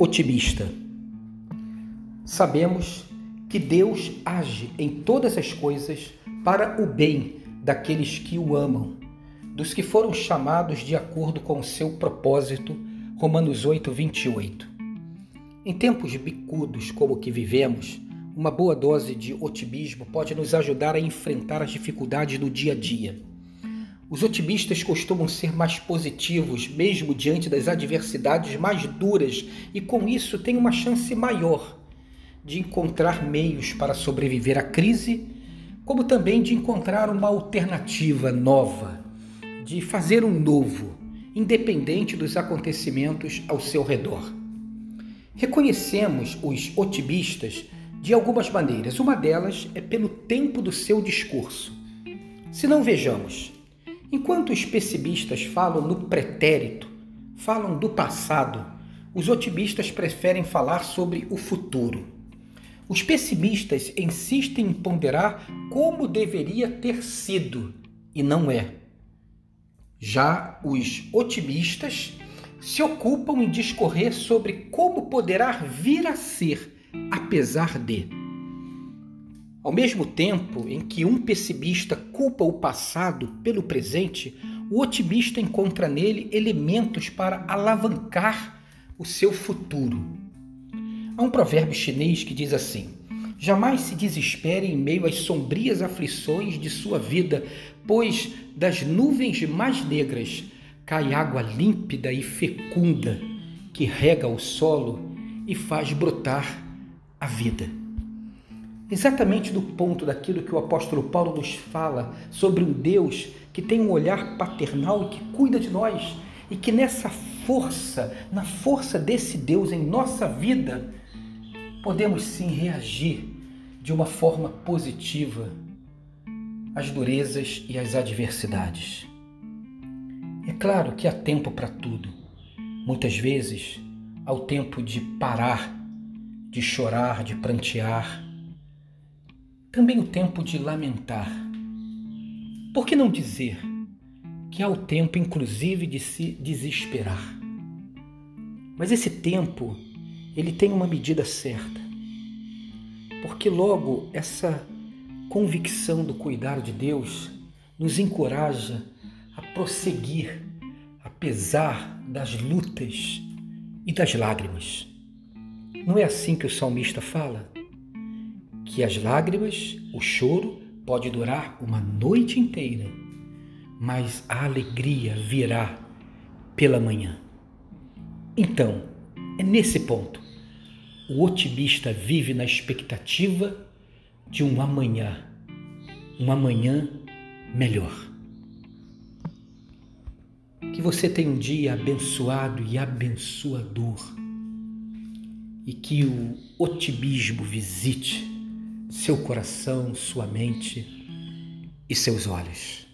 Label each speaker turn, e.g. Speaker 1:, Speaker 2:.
Speaker 1: otimista. Sabemos que Deus age em todas as coisas para o bem daqueles que o amam, dos que foram chamados de acordo com o seu propósito. Romanos 8, 28. Em tempos bicudos como o que vivemos, uma boa dose de otimismo pode nos ajudar a enfrentar as dificuldades do dia a dia. Os otimistas costumam ser mais positivos, mesmo diante das adversidades mais duras, e com isso têm uma chance maior de encontrar meios para sobreviver à crise, como também de encontrar uma alternativa nova, de fazer um novo, independente dos acontecimentos ao seu redor. Reconhecemos os otimistas de algumas maneiras. Uma delas é pelo tempo do seu discurso. Se não vejamos, Enquanto os pessimistas falam no pretérito, falam do passado, os otimistas preferem falar sobre o futuro. Os pessimistas insistem em ponderar como deveria ter sido e não é. Já os otimistas se ocupam em discorrer sobre como poderá vir a ser, apesar de. Ao mesmo tempo em que um pessimista culpa o passado pelo presente, o otimista encontra nele elementos para alavancar o seu futuro. Há um provérbio chinês que diz assim: Jamais se desespere em meio às sombrias aflições de sua vida, pois das nuvens mais negras cai água límpida e fecunda que rega o solo e faz brotar a vida exatamente do ponto daquilo que o apóstolo Paulo nos fala sobre um Deus que tem um olhar paternal e que cuida de nós e que nessa força, na força desse Deus em nossa vida, podemos sim reagir de uma forma positiva às durezas e às adversidades. É claro que há tempo para tudo. Muitas vezes há o tempo de parar, de chorar, de prantear, também o tempo de lamentar. Por que não dizer que há o tempo, inclusive, de se desesperar? Mas esse tempo, ele tem uma medida certa. Porque logo essa convicção do cuidar de Deus nos encoraja a prosseguir, apesar das lutas e das lágrimas. Não é assim que o salmista fala? Que as lágrimas, o choro, pode durar uma noite inteira, mas a alegria virá pela manhã. Então, é nesse ponto. O otimista vive na expectativa de um amanhã, um amanhã melhor. Que você tenha um dia abençoado e abençoador e que o otimismo visite seu coração, sua mente e seus olhos.